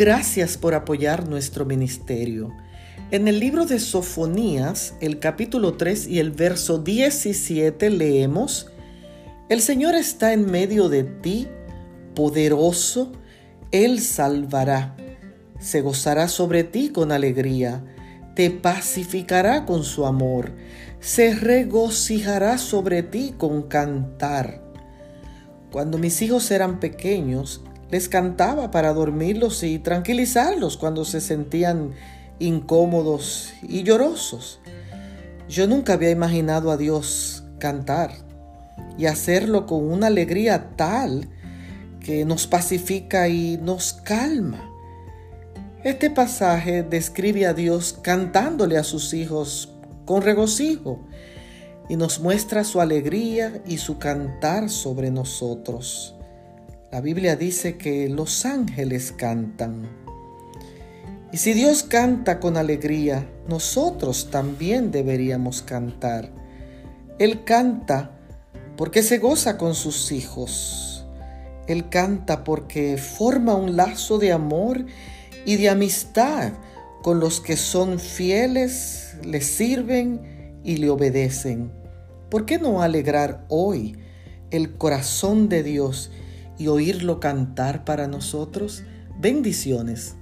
Gracias por apoyar nuestro ministerio. En el libro de Sofonías, el capítulo 3 y el verso 17 leemos, El Señor está en medio de ti, poderoso, Él salvará, se gozará sobre ti con alegría, te pacificará con su amor, se regocijará sobre ti con cantar. Cuando mis hijos eran pequeños, les cantaba para dormirlos y tranquilizarlos cuando se sentían incómodos y llorosos. Yo nunca había imaginado a Dios cantar y hacerlo con una alegría tal que nos pacifica y nos calma. Este pasaje describe a Dios cantándole a sus hijos con regocijo y nos muestra su alegría y su cantar sobre nosotros. La Biblia dice que los ángeles cantan. Y si Dios canta con alegría, nosotros también deberíamos cantar. Él canta porque se goza con sus hijos. Él canta porque forma un lazo de amor y de amistad con los que son fieles, le sirven y le obedecen. ¿Por qué no alegrar hoy el corazón de Dios y oírlo cantar para nosotros? Bendiciones.